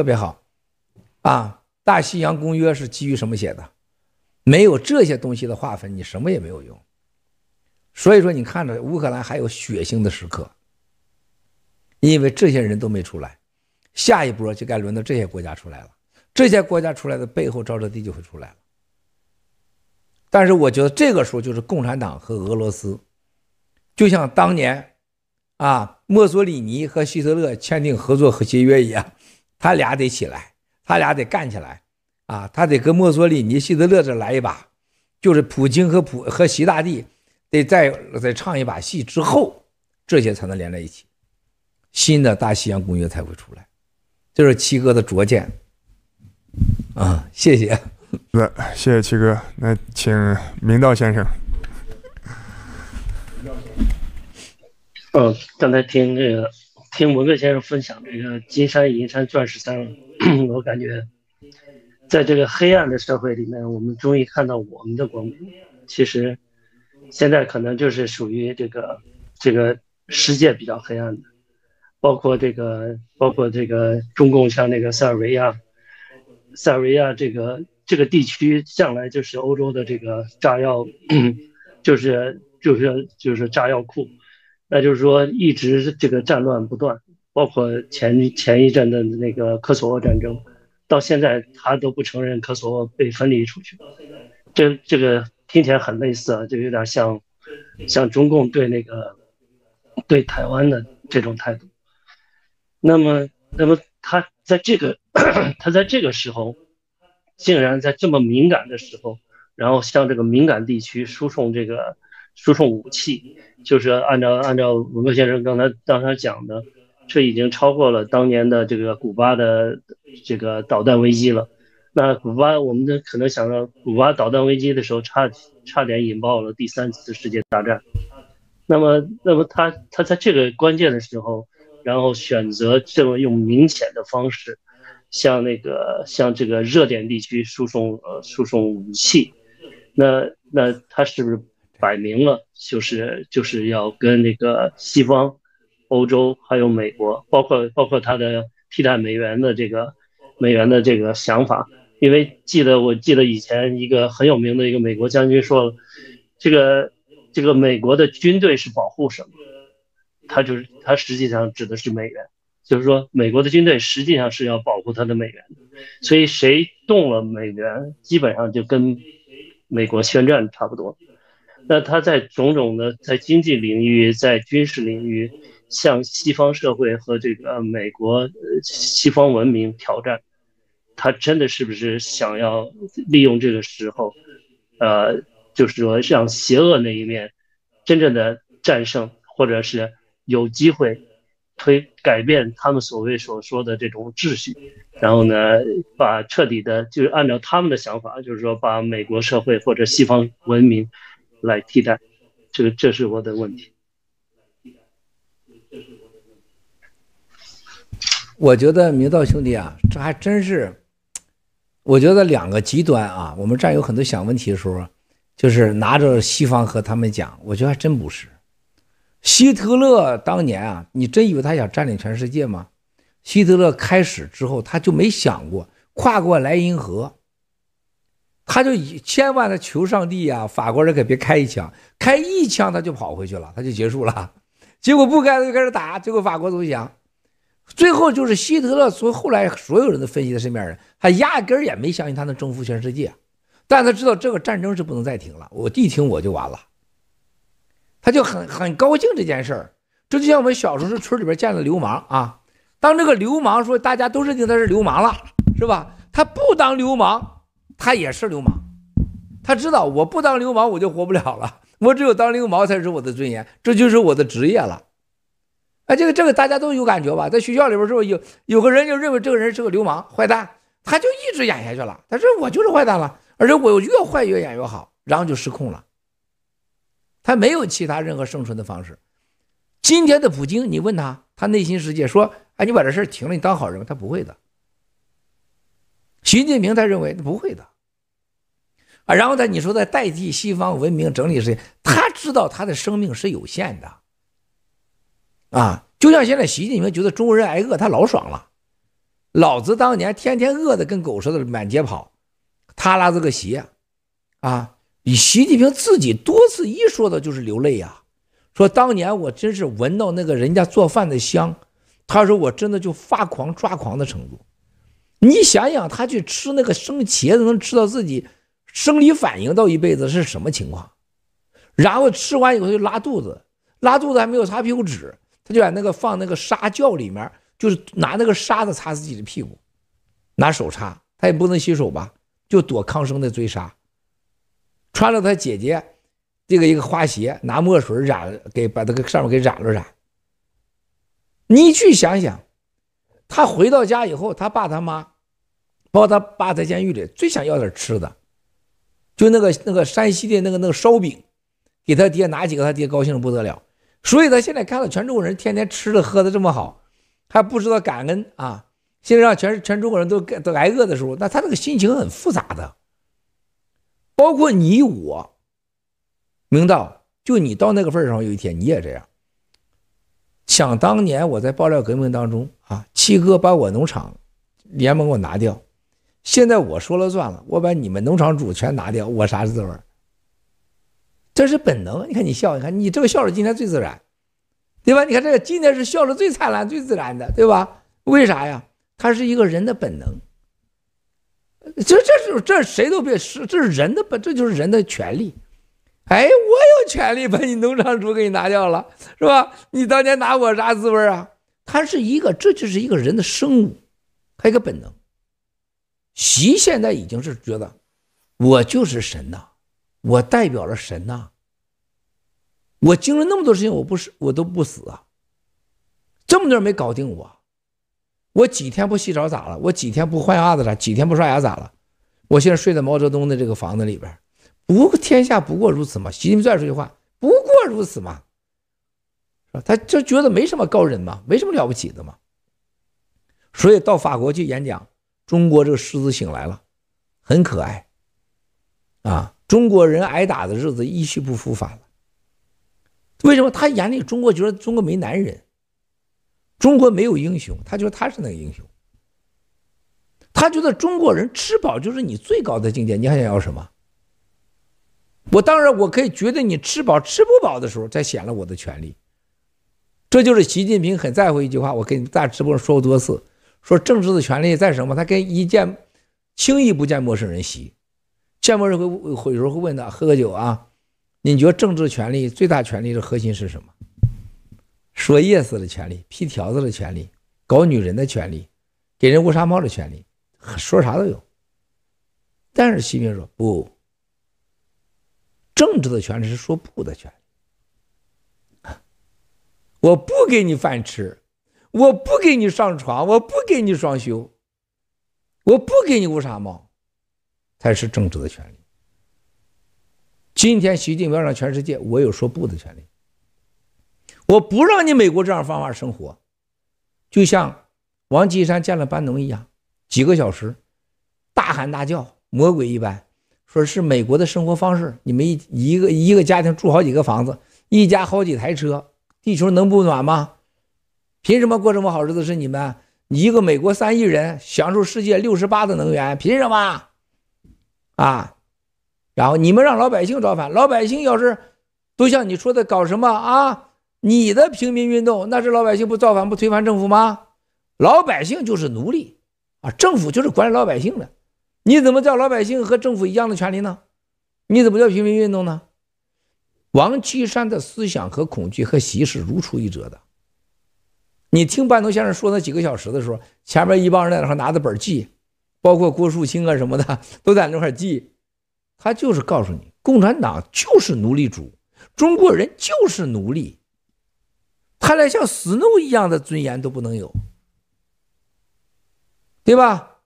特别好，啊，大西洋公约是基于什么写的？没有这些东西的划分，你什么也没有用。所以说，你看着乌克兰还有血腥的时刻，因为这些人都没出来，下一波就该轮到这些国家出来了。这些国家出来的背后，沼泽地就会出来了。但是我觉得这个时候就是共产党和俄罗斯，就像当年，啊，墨索里尼和希特勒签订合作和协约一样，他俩得起来，他俩得干起来，啊，他得跟墨索里尼、希特勒这来一把，就是普京和普和习大帝得再再唱一把戏之后，这些才能连在一起，新的大西洋公约才会出来。这是七哥的拙见。啊，谢谢。那谢谢七哥。那请明道先生。嗯，刚才听这个听文革先生分享这个金山银山钻石山，我感觉，在这个黑暗的社会里面，我们终于看到我们的光明。其实，现在可能就是属于这个这个世界比较黑暗的，包括这个包括这个中共像那个塞尔维亚。塞尔维亚这个这个地区向来就是欧洲的这个炸药，就是就是就是炸药库，那就是说一直这个战乱不断，包括前前一阵的那个科索沃战争，到现在他都不承认科索沃被分离出去，这这个听起来很类似啊，就有点像像中共对那个对台湾的这种态度，那么那么他在这个。他在这个时候，竟然在这么敏感的时候，然后向这个敏感地区输送这个输送武器，就是按照按照文革先生刚才刚才讲的，这已经超过了当年的这个古巴的这个导弹危机了。那古巴，我们的可能想到古巴导弹危机的时候，差差点引爆了第三次世界大战。那么，那么他他在这个关键的时候，然后选择这么用明显的方式。向那个向这个热点地区输送呃输送武器，那那他是不是摆明了就是就是要跟那个西方、欧洲还有美国，包括包括他的替代美元的这个美元的这个想法？因为记得我记得以前一个很有名的一个美国将军说了，这个这个美国的军队是保护什么？他就是他实际上指的是美元。就是说，美国的军队实际上是要保护他的美元，所以谁动了美元，基本上就跟美国宣战差不多。那他在种种的在经济领域、在军事领域向西方社会和这个美国西方文明挑战，他真的是不是想要利用这个时候，呃，就是说让邪恶那一面真正的战胜，或者是有机会？推改变他们所谓所说的这种秩序，然后呢，把彻底的，就是按照他们的想法，就是说把美国社会或者西方文明来替代，这个这是我的问题。我觉得明道兄弟啊，这还真是，我觉得两个极端啊，我们这儿有很多想问题的时候，就是拿着西方和他们讲，我觉得还真不是。希特勒当年啊，你真以为他想占领全世界吗？希特勒开始之后，他就没想过跨过莱茵河，他就以千万的求上帝呀，法国人可别开一枪，开一枪他就跑回去了，他就结束了。结果不开他就开始打，结果法国投降。最后就是希特勒，所以后来所有人都分析的身边人，他压根儿也没相信他能征服全世界，但他知道这个战争是不能再停了，我一停我就完了。他就很很高兴这件事儿，这就像我们小时候是村里边见了流氓啊，当这个流氓说大家都认定他是流氓了，是吧？他不当流氓，他也是流氓，他知道我不当流氓我就活不了了，我只有当流氓才是我的尊严，这就是我的职业了。哎，这个这个大家都有感觉吧？在学校里边是不是有有个人就认为这个人是个流氓坏蛋，他就一直演下去了。他说我就是坏蛋了，而且我越坏越演越好，然后就失控了。他没有其他任何生存的方式。今天的普京，你问他，他内心世界说：“哎，你把这事儿停了，你当好人。”他不会的。习近平他认为不会的。啊，然后呢，你说在代替西方文明整理世界，他知道他的生命是有限的。啊，就像现在习近平觉得中国人挨饿，他老爽了。老子当年天天饿的跟狗似的满街跑，他拉这个鞋，啊，你习近平自己多次一说的就是流泪呀，说当年我真是闻到那个人家做饭的香，他说我真的就发狂抓狂的程度。你想想，他去吃那个生茄子，能吃到自己生理反应到一辈子是什么情况？然后吃完以后就拉肚子，拉肚子还没有擦屁股纸，他就把那个放那个沙窖里面。就是拿那个沙子擦自己的屁股，拿手擦，他也不能洗手吧，就躲康生的追杀。穿了他姐姐这个一个花鞋，拿墨水染，给把这个上面给染了染。你去想想，他回到家以后，他爸他妈，包括他爸在监狱里，最想要点吃的，就那个那个山西的那个那个烧饼，给他爹拿几个，他爹高兴的不得了。所以他现在看到全中国人天天吃的喝的这么好。还不知道感恩啊！现在让全全中国人都都挨饿的时候，那他这个心情很复杂的。包括你我，明道，就你到那个份上，有一天你也这样。想当年我在爆料革命当中啊，七哥把我农场联盟给我拿掉，现在我说了算了，我把你们农场主全拿掉，我啥滋味？这是本能。你看你笑，你看你这个笑是今天最自然。对吧？你看这个今天是笑的最灿烂、最自然的，对吧？为啥呀？它是一个人的本能。这、这是、这谁都别是，这是人的本，这就是人的权利。哎，我有权利把你农场主给你拿掉了，是吧？你当年拿我啥滋味啊？它是一个，这就是一个人的生物，还有一个本能。习现在已经是觉得，我就是神呐，我代表了神呐。我经历那么多事情，我不是我都不死啊！这么多人没搞定我，我几天不洗澡咋了？我几天不换袜子咋？几天不刷牙咋了？我现在睡在毛泽东的这个房子里边，不天下不过如此嘛。习近平再说句话，不过如此嘛，他就觉得没什么高人嘛，没什么了不起的嘛。所以到法国去演讲，中国这个狮子醒来了，很可爱啊！中国人挨打的日子一去不复返了。为什么他眼里中国觉得中国没男人，中国没有英雄？他觉得他是那个英雄。他觉得中国人吃饱就是你最高的境界，你还想要什么？我当然我可以觉得你吃饱吃不饱的时候再显了我的权利。这就是习近平很在乎一句话，我跟大家直播上说过多次，说政治的权利在什么？他跟一见轻易不见陌生人席，见陌生人会会有时候会问他喝个酒啊。你觉得政治权利最大权利的核心是什么？说 yes 的权利，批条子的权利，搞女人的权利，给人乌纱帽的权利，说啥都有。但是习近平说不，政治的权利是说不的权利。我不给你饭吃，我不给你上床，我不给你双休，我不给你乌纱帽，才是政治的权利。今天习近平要让全世界，我有说不的权利。我不让你美国这样方法生活，就像王岐山见了班农一样，几个小时大喊大叫，魔鬼一般，说是美国的生活方式。你们一一个一个家庭住好几个房子，一家好几台车，地球能不暖吗？凭什么过这么好日子？是你们？你一个美国三亿人享受世界六十八的能源，凭什么？啊？然后你们让老百姓造反，老百姓要是都像你说的搞什么啊？你的平民运动，那是老百姓不造反不推翻政府吗？老百姓就是奴隶啊，政府就是管理老百姓的。你怎么叫老百姓和政府一样的权利呢？你怎么叫平民运动呢？王岐山的思想和恐惧和习是如出一辙的。你听半农先生说那几个小时的时候，前面一帮人在那块拿着本记，包括郭树清啊什么的 都在那块记。他就是告诉你，共产党就是奴隶主，中国人就是奴隶，他连像死奴一样的尊严都不能有，对吧？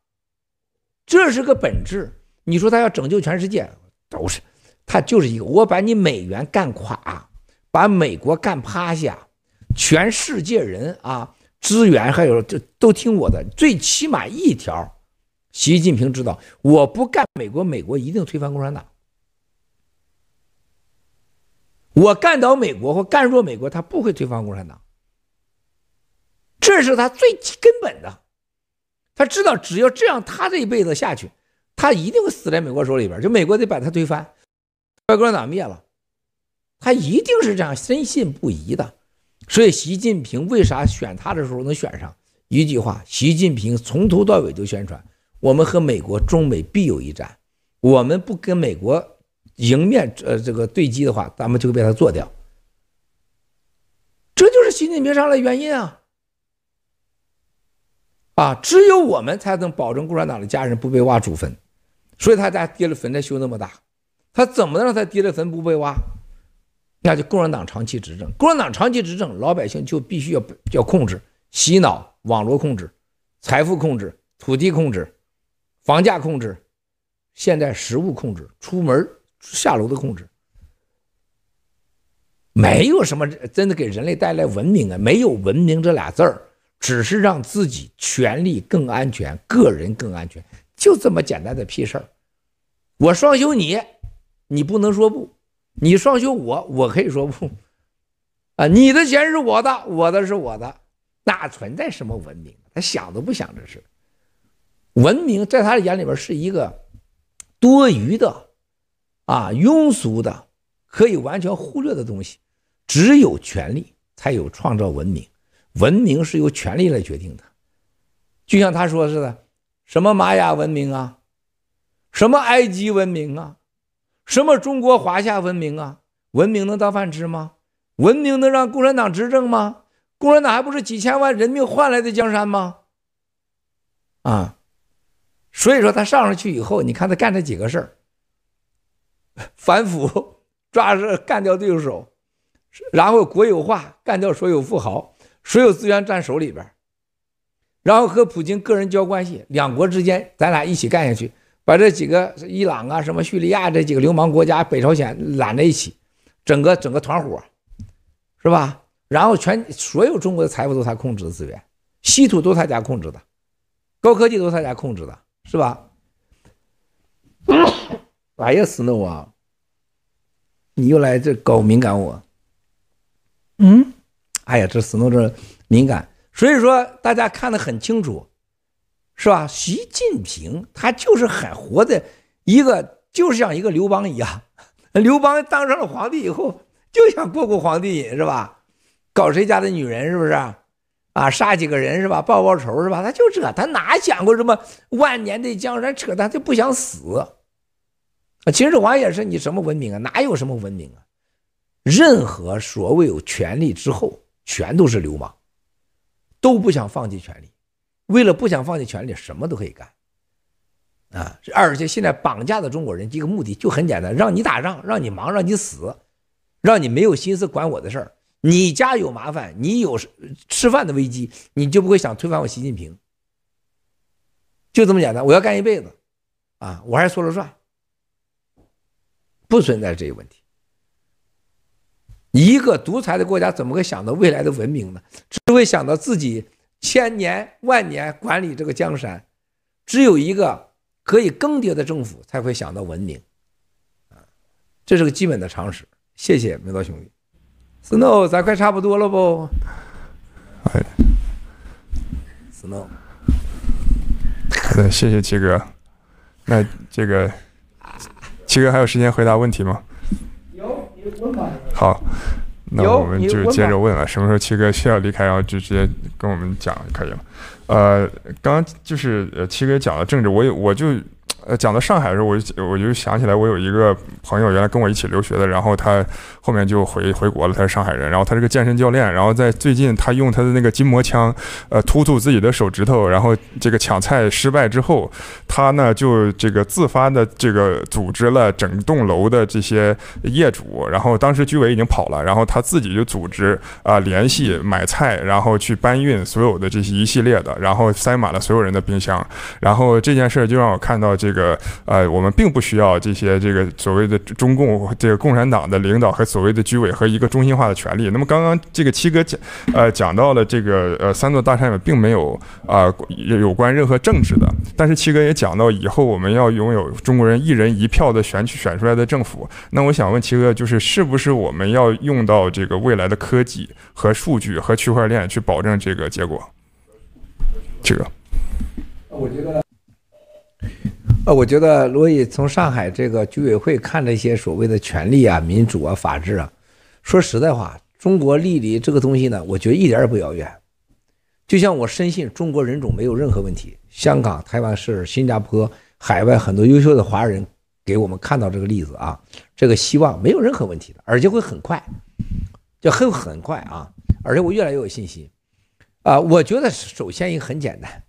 这是个本质。你说他要拯救全世界，都是他就是一个，我把你美元干垮，把美国干趴下，全世界人啊，资源还有这都听我的，最起码一条。习近平知道，我不干美国，美国一定推翻共产党。我干倒美国或干弱美国，他不会推翻共产党。这是他最根本的。他知道只要这样，他这一辈子下去，他一定会死在美国手里边，就美国得把他推翻，把共产党灭了。他一定是这样，深信不疑的。所以习近平为啥选他的时候能选上？一句话，习近平从头到尾都宣传，我们和美国中美必有一战，我们不跟美国迎面呃这个对击的话，咱们就会被他做掉。这就是习近平上来原因啊！啊，只有我们才能保证共产党的家人不被挖祖坟，所以他家跌了坟才修那么大，他怎么能让他跌了坟不被挖？那就共产党长期执政，共产党长期执政，老百姓就必须要要控制、洗脑、网络控制、财富控制、土地控制、房价控制，现在食物控制、出门下楼的控制，没有什么真的给人类带来文明啊！没有文明这俩字儿，只是让自己权力更安全，个人更安全，就这么简单的屁事儿。我双休你，你不能说不。你双休我，我可以说不，啊，你的钱是我的，我的是我的，哪存在什么文明？他想都不想这事。文明在他的眼里边是一个多余的，啊，庸俗的，可以完全忽略的东西。只有权力才有创造文明，文明是由权力来决定的。就像他说似的，什么玛雅文明啊，什么埃及文明啊。什么中国华夏文明啊？文明能当饭吃吗？文明能让共产党执政吗？共产党还不是几千万人命换来的江山吗？啊，所以说他上上去以后，你看他干这几个事儿：反腐、抓着干掉对手，然后国有化，干掉所有富豪，所有资源占手里边，然后和普京个人交关系，两国之间咱俩一起干下去。把这几个伊朗啊、什么叙利亚这几个流氓国家、北朝鲜揽在一起，整个整个团伙，是吧？然后全所有中国的财富都是他控制的资源，稀土都是他家控制的，高科技都是他家控制的，是吧？哎呀，斯诺啊，你又来这搞敏感我？嗯？哎呀，这斯诺这敏感，所以说大家看得很清楚。是吧？习近平他就是很活的一个，就是像一个刘邦一样。刘邦当上了皇帝以后，就想过过皇帝瘾，是吧？搞谁家的女人，是不是？啊，杀几个人，是吧？报报仇，是吧？他就这，他哪想过什么万年的江山？扯淡，就不想死。秦始皇也是，你什么文明啊？哪有什么文明啊？任何所谓有权力之后，全都是流氓，都不想放弃权力。为了不想放弃权力，什么都可以干，啊！而且现在绑架的中国人，这个目的就很简单：让你打仗，让你忙，让你死，让你没有心思管我的事儿。你家有麻烦，你有吃饭的危机，你就不会想推翻我习近平。就这么简单，我要干一辈子，啊，我还说了算，不存在这个问题。一个独裁的国家怎么会想到未来的文明呢？只会想到自己。千年万年管理这个江山，只有一个可以更迭的政府才会想到文明，啊，这是个基本的常识。谢谢明道兄弟，Snow，咱快差不多了不？哎，Snow，好的，谢谢七哥。那这个七哥还有时间回答问题吗？有，有问吧。好。那我们就接着问了，什么时候七哥需要离开，然后就直接跟我们讲就可以了。呃，刚刚就是呃七哥讲了政治，我也我就。呃，讲到上海的时候，我就我就想起来，我有一个朋友，原来跟我一起留学的，然后他后面就回回国了，他是上海人，然后他是个健身教练，然后在最近他用他的那个筋膜枪，呃，突突自己的手指头，然后这个抢菜失败之后，他呢就这个自发的这个组织了整栋楼的这些业主，然后当时居委已经跑了，然后他自己就组织啊、联系买菜，然后去搬运所有的这些一系列的，然后塞满了所有人的冰箱，然后这件事就让我看到这。这个呃，我们并不需要这些这个所谓的中共这个共产党的领导和所谓的居委和一个中心化的权力。那么刚刚这个七哥讲呃讲到了这个呃三座大山里并没有啊、有关任何政治的，但是七哥也讲到以后我们要拥有中国人一人一票的选举选出来的政府。那我想问七哥，就是是不是我们要用到这个未来的科技和数据和区块链去保证这个结果？这个。我觉得，呃，我觉得罗毅从上海这个居委会看这些所谓的权利啊、民主啊、法治啊，说实在话，中国离离这个东西呢，我觉得一点也不遥远。就像我深信中国人种没有任何问题，香港、台湾是新加坡、海外很多优秀的华人给我们看到这个例子啊，这个希望没有任何问题的，而且会很快，就很很快啊，而且我越来越有信心啊。我觉得首先一个很简单，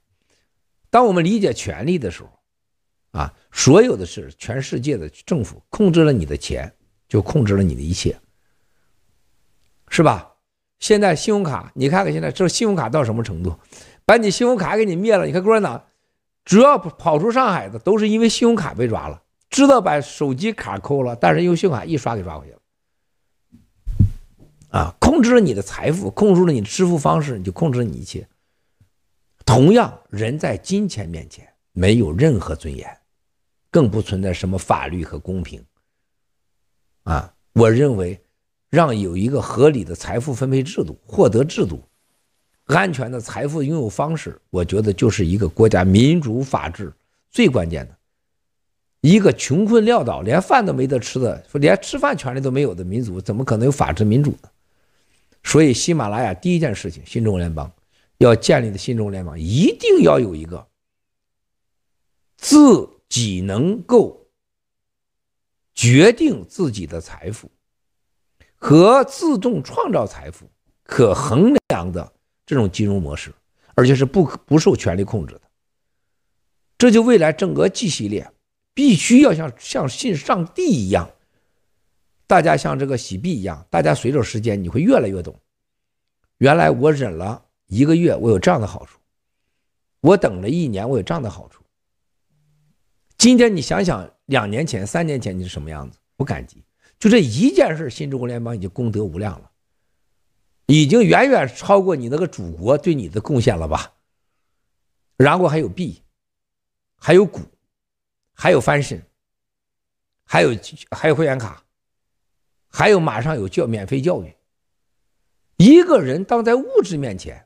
当我们理解权利的时候，啊，所有的事，全世界的政府控制了你的钱，就控制了你的一切，是吧？现在信用卡，你看看现在这信用卡到什么程度？把你信用卡给你灭了。你看共产党，只要跑出上海的，都是因为信用卡被抓了，知道把手机卡抠了，但是用信用卡一刷给抓回去了。啊，控制了你的财富，控制了你的支付方式，你就控制了你一切。同样，人在金钱面前没有任何尊严，更不存在什么法律和公平。啊，我认为。让有一个合理的财富分配制度、获得制度、安全的财富拥有方式，我觉得就是一个国家民主法治最关键的。一个穷困潦倒、连饭都没得吃的、连吃饭权利都没有的民族，怎么可能有法治民主呢？所以，喜马拉雅第一件事情，新中国联邦要建立的新中国联邦，一定要有一个自己能够决定自己的财富。和自动创造财富可衡量的这种金融模式，而且是不不受权力控制的。这就未来整个 G 系列必须要像像信上帝一样，大家像这个洗币一样，大家随着时间你会越来越懂。原来我忍了一个月，我有这样的好处；我等了一年，我有这样的好处。今天你想想，两年前、三年前你是什么样子？不感激。就这一件事，新中国联邦已经功德无量了，已经远远超过你那个祖国对你的贡献了吧？然后还有币，还有股，还有翻身，还有还有会员卡，还有马上有教免费教育。一个人当在物质面前，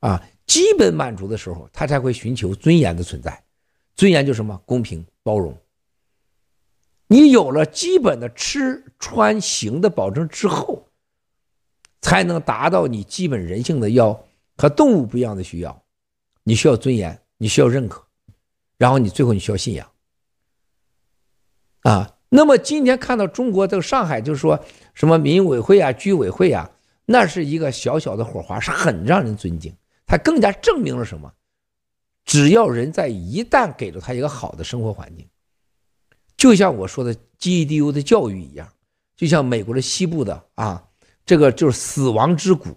啊，基本满足的时候，他才会寻求尊严的存在。尊严就是什么？公平包容。你有了基本的吃穿行的保证之后，才能达到你基本人性的要和动物不一样的需要。你需要尊严，你需要认可，然后你最后你需要信仰。啊，那么今天看到中国这个上海，就是说什么民委会啊、居委会啊，那是一个小小的火花，是很让人尊敬。它更加证明了什么？只要人在一旦给了他一个好的生活环境。就像我说的 GEDU 的教育一样，就像美国的西部的啊，这个就是死亡之谷，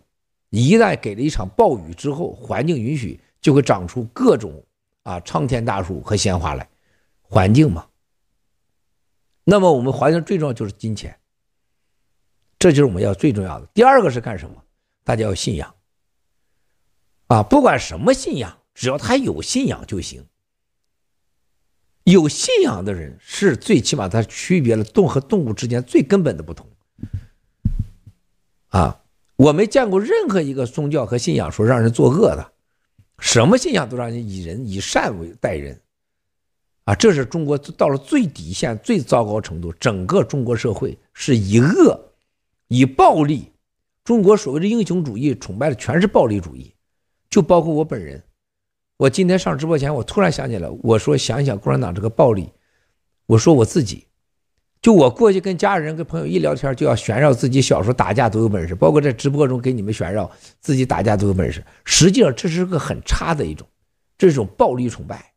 一旦给了一场暴雨之后，环境允许，就会长出各种啊苍天大树和鲜花来，环境嘛。那么我们环境最重要就是金钱，这就是我们要最重要的。第二个是干什么？大家要信仰啊，不管什么信仰，只要他有信仰就行。有信仰的人是最起码他区别了动和动物之间最根本的不同。啊，我没见过任何一个宗教和信仰说让人作恶的，什么信仰都让人以人以善为待人。啊，这是中国到了最底线、最糟糕程度。整个中国社会是以恶、以暴力。中国所谓的英雄主义崇拜的全是暴力主义，就包括我本人。我今天上直播前，我突然想起来，我说想一想共产党这个暴力，我说我自己，就我过去跟家人、跟朋友一聊天，就要炫耀自己小时候打架多有本事，包括在直播中给你们炫耀自己打架多有本事。实际上这是个很差的一种，这是种暴力崇拜，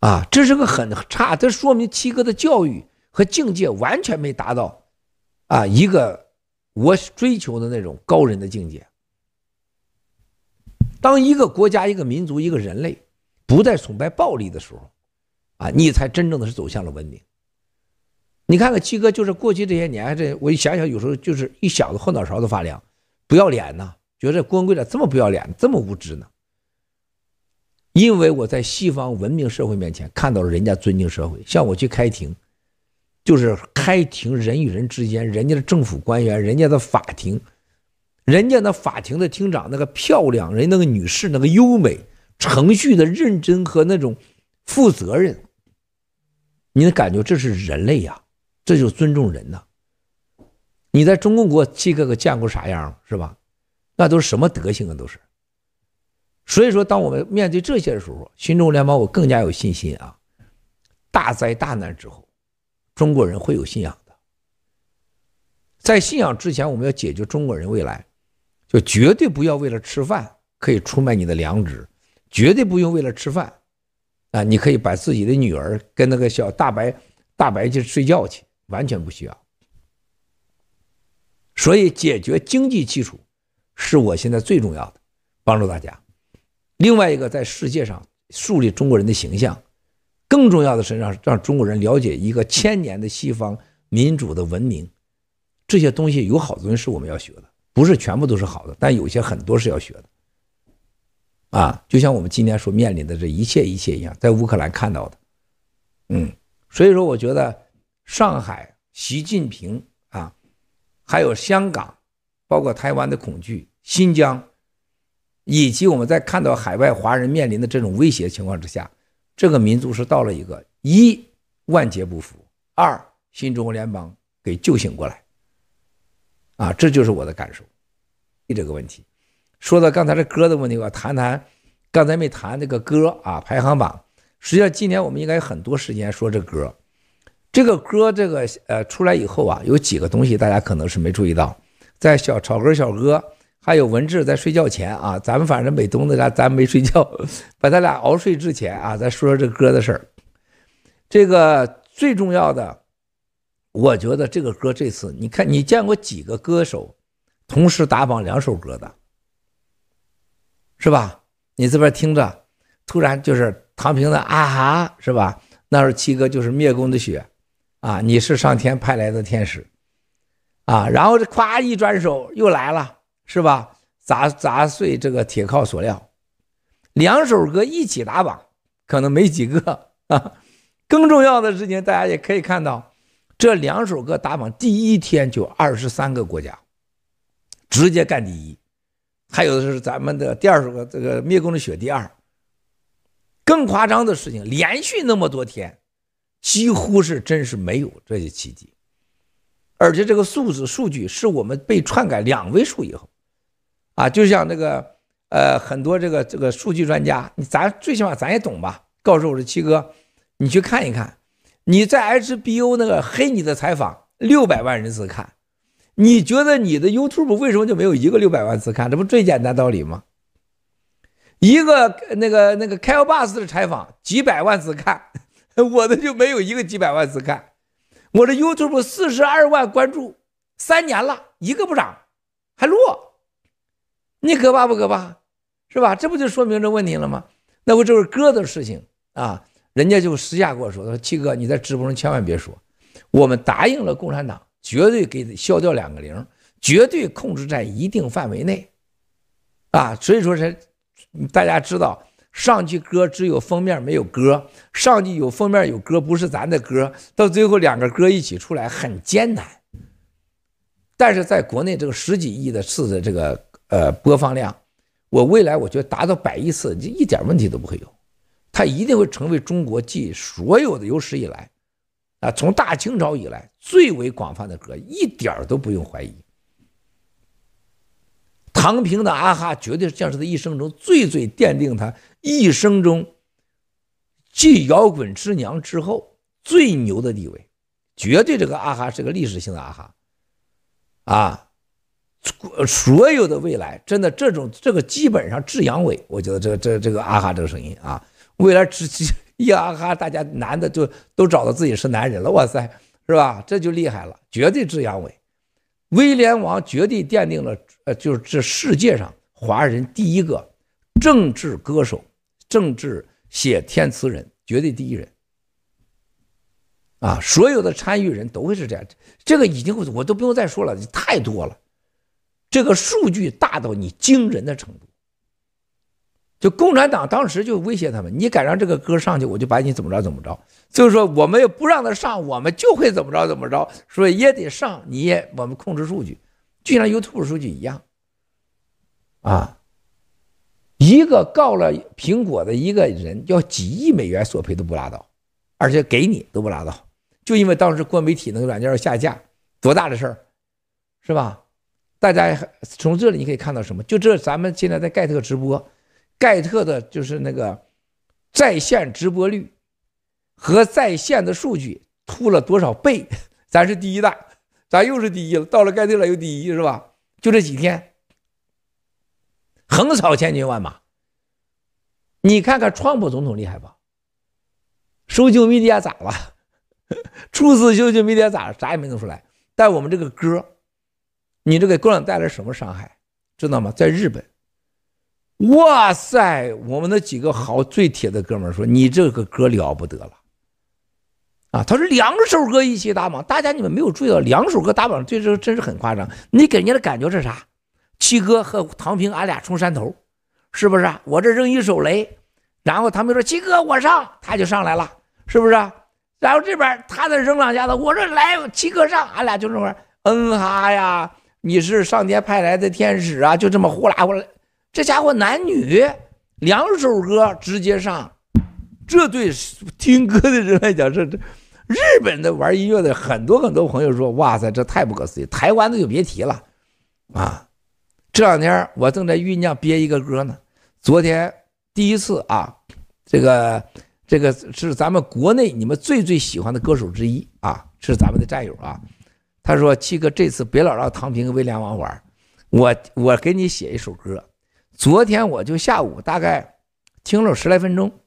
啊，这是个很差，这说明七哥的教育和境界完全没达到，啊，一个我追求的那种高人的境界。当一个国家、一个民族、一个人类不再崇拜暴力的时候，啊，你才真正的是走向了文明。你看看七哥，就是过去这些年，这我一想想，有时候就是一想后脑勺都发凉，不要脸呐，觉得郭文贵这么不要脸，这么无知呢？因为我在西方文明社会面前看到了人家尊敬社会，像我去开庭，就是开庭人与人之间，人家的政府官员，人家的法庭。人家那法庭的庭长那个漂亮，人那个女士那个优美，程序的认真和那种负责任，你的感觉这是人类呀，这就尊重人呐。你在中共国七哥哥见过啥样是吧？那都是什么德行啊，都是。所以说，当我们面对这些的时候，新中国联邦我更加有信心啊。大灾大难之后，中国人会有信仰的。在信仰之前，我们要解决中国人未来，就绝对不要为了吃饭可以出卖你的良知，绝对不用为了吃饭啊，你可以把自己的女儿跟那个小大白大白去睡觉去，完全不需要。所以，解决经济基础是我现在最重要的，帮助大家。另外一个，在世界上树立中国人的形象，更重要的是让让中国人了解一个千年的西方民主的文明。这些东西有好东西是我们要学的，不是全部都是好的，但有些很多是要学的。啊，就像我们今天所面临的这一切一切一样，在乌克兰看到的，嗯，所以说我觉得上海习近平啊。还有香港，包括台湾的恐惧，新疆，以及我们在看到海外华人面临的这种威胁情况之下，这个民族是到了一个一万劫不复，二新中国联邦给救醒过来，啊，这就是我的感受。这个问题，说到刚才这歌的问题，我谈谈刚才没谈那个歌啊，排行榜。实际上今天我们应该很多时间说这歌。这个歌，这个呃出来以后啊，有几个东西大家可能是没注意到，在小草根小哥还有文志在睡觉前啊，咱们反正美东的俩咱没睡觉，把他俩熬睡之前啊，再说说这歌的事儿。这个最重要的，我觉得这个歌这次，你看你见过几个歌手同时打榜两首歌的，是吧？你这边听着，突然就是唐平的啊哈，是吧？那时候七哥就是灭共的血。啊，你是上天派来的天使，啊，然后这咵一转手又来了，是吧？砸砸碎这个铁铐锁料，两首歌一起打榜，可能没几个啊。更重要的事情，大家也可以看到，这两首歌打榜第一天就二十三个国家，直接干第一。还有的是咱们的第二首歌，这个灭共的雪第二。更夸张的事情，连续那么多天。几乎是真是没有这些奇迹，而且这个数字数据是我们被篡改两位数以后，啊，就像那个呃很多这个这个数据专家，你咱最起码咱也懂吧？告诉我说七哥，你去看一看，你在 HBO 那个黑你的采访六百万人次看，你觉得你的 YouTube 为什么就没有一个六百万次看？这不最简单道理吗？一个那个那个 Kyle Bass 的采访几百万次看。我的就没有一个几百万次看，我的 YouTube 四十二万关注，三年了一个不涨，还落，你可怕不可怕？是吧？这不就说明这问题了吗？那不就是歌的事情啊，人家就私下跟我说，他说七哥你在直播中千万别说，我们答应了共产党，绝对给消掉两个零，绝对控制在一定范围内，啊，所以说是大家知道。上句歌只有封面没有歌，上句有封面有歌，不是咱的歌，到最后两个歌一起出来很艰难。但是在国内这个十几亿的次的这个呃播放量，我未来我觉得达到百亿次就一点问题都不会有，它一定会成为中国继所有的有史以来啊从大清朝以来最为广泛的歌，一点都不用怀疑。唐平的啊哈绝对是将是他一生中最最奠定他一生中继摇滚之娘之后最牛的地位，绝对这个啊哈是个历史性的啊哈，啊，所有的未来真的这种这个基本上治阳痿，我觉得这个这这个啊哈这个声音啊，未来治一啊哈，大家男的就都找到自己是男人了，哇塞，是吧？这就厉害了，绝对治阳痿。威廉王绝对奠定了，呃，就是这世界上华人第一个政治歌手、政治写填词人，绝对第一人。啊，所有的参与人都会是这样，这个已经我都不用再说了，太多了，这个数据大到你惊人的程度。就共产党当时就威胁他们，你敢让这个歌上去，我就把你怎么着怎么着。就是说，我们也不让他上，我们就会怎么着怎么着。所以也得上，你也我们控制数据，就像 YouTube 数据一样，啊，一个告了苹果的一个人要几亿美元索赔都不拉倒，而且给你都不拉倒，就因为当时官媒体那个软件要下架，多大的事儿，是吧？大家从这里你可以看到什么？就这，咱们现在在盖特直播，盖特的就是那个在线直播率和在线的数据突了多少倍？咱是第一大，咱又是第一了。到了盖特了又第一，是吧？就这几天，横扫千军万马。你看看川普总统厉害吧？social media 咋了？出事 social media 咋？啥也没弄出来。但我们这个歌。你这给共产党带来什么伤害？知道吗？在日本，哇塞，我们的几个好最铁的哥们儿说：“你这个歌了不得了啊！”他说：“两首歌一起打榜，大家你们没有注意到，两首歌打榜，这这真是很夸张。你给人家的感觉是啥？七哥和唐平，俺俩冲山头，是不是？我这扔一手雷，然后他们说七哥我上，他就上来了，是不是？然后这边他再扔两下子，我说来七哥上，俺俩就这么嗯哈呀。”你是上天派来的天使啊！就这么呼啦呼啦，这家伙男女两首歌直接上，这对听歌的人来讲，这这日本的玩音乐的很多很多朋友说：“哇塞，这太不可思议！”台湾的就别提了啊！这两天我正在酝酿憋一个歌呢。昨天第一次啊，这个这个是咱们国内你们最最喜欢的歌手之一啊，是咱们的战友啊。他说：“七哥，这次别老让唐平跟威廉王玩，我我给你写一首歌。昨天我就下午大概听了十来分钟，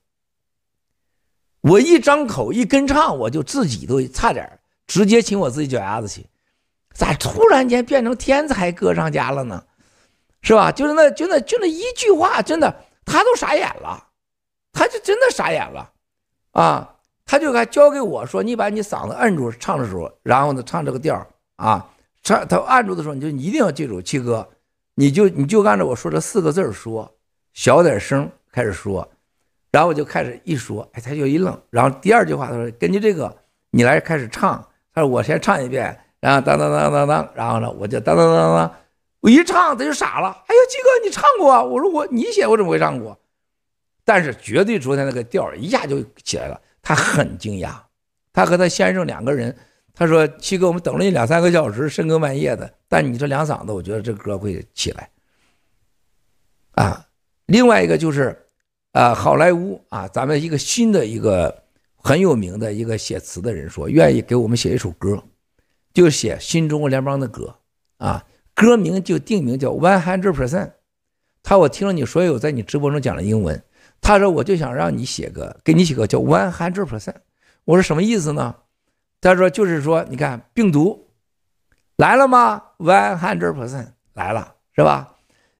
我一张口一跟唱，我就自己都差点直接亲我自己脚丫子去。咋突然间变成天才歌唱家了呢？是吧？就是那就那就那一句话，真的他都傻眼了，他就真的傻眼了啊！”他就还教给我说：“你把你嗓子摁住唱的时候，然后呢唱这个调啊，唱他按住的时候，你就一定要记住，七哥，你就你就按照我说这四个字说，小点声开始说，然后我就开始一说，哎，他就一愣，然后第二句话他说根据这个你来开始唱，他说我先唱一遍，然后当当当当当，然后呢我就当当当当，我一唱他就傻了，哎呀，鸡哥你唱过啊？我说我你写我怎么会唱过？但是绝对昨天那个调一下就起来了。”他很惊讶，他和他先生两个人，他说：“七哥，我们等了你两三个小时，深更半夜的。但你这两嗓子，我觉得这歌会起来。”啊，另外一个就是，啊，好莱坞啊，咱们一个新的一个很有名的一个写词的人说，愿意给我们写一首歌，就写新中国联邦的歌啊，歌名就定名叫 One Hundred Percent。他我听了你所有在你直播中讲的英文。他说：“我就想让你写个，给你写个叫 one hundred percent。”我说：“什么意思呢？”他说：“就是说，你看病毒来了吗？one hundred percent 来了，是吧？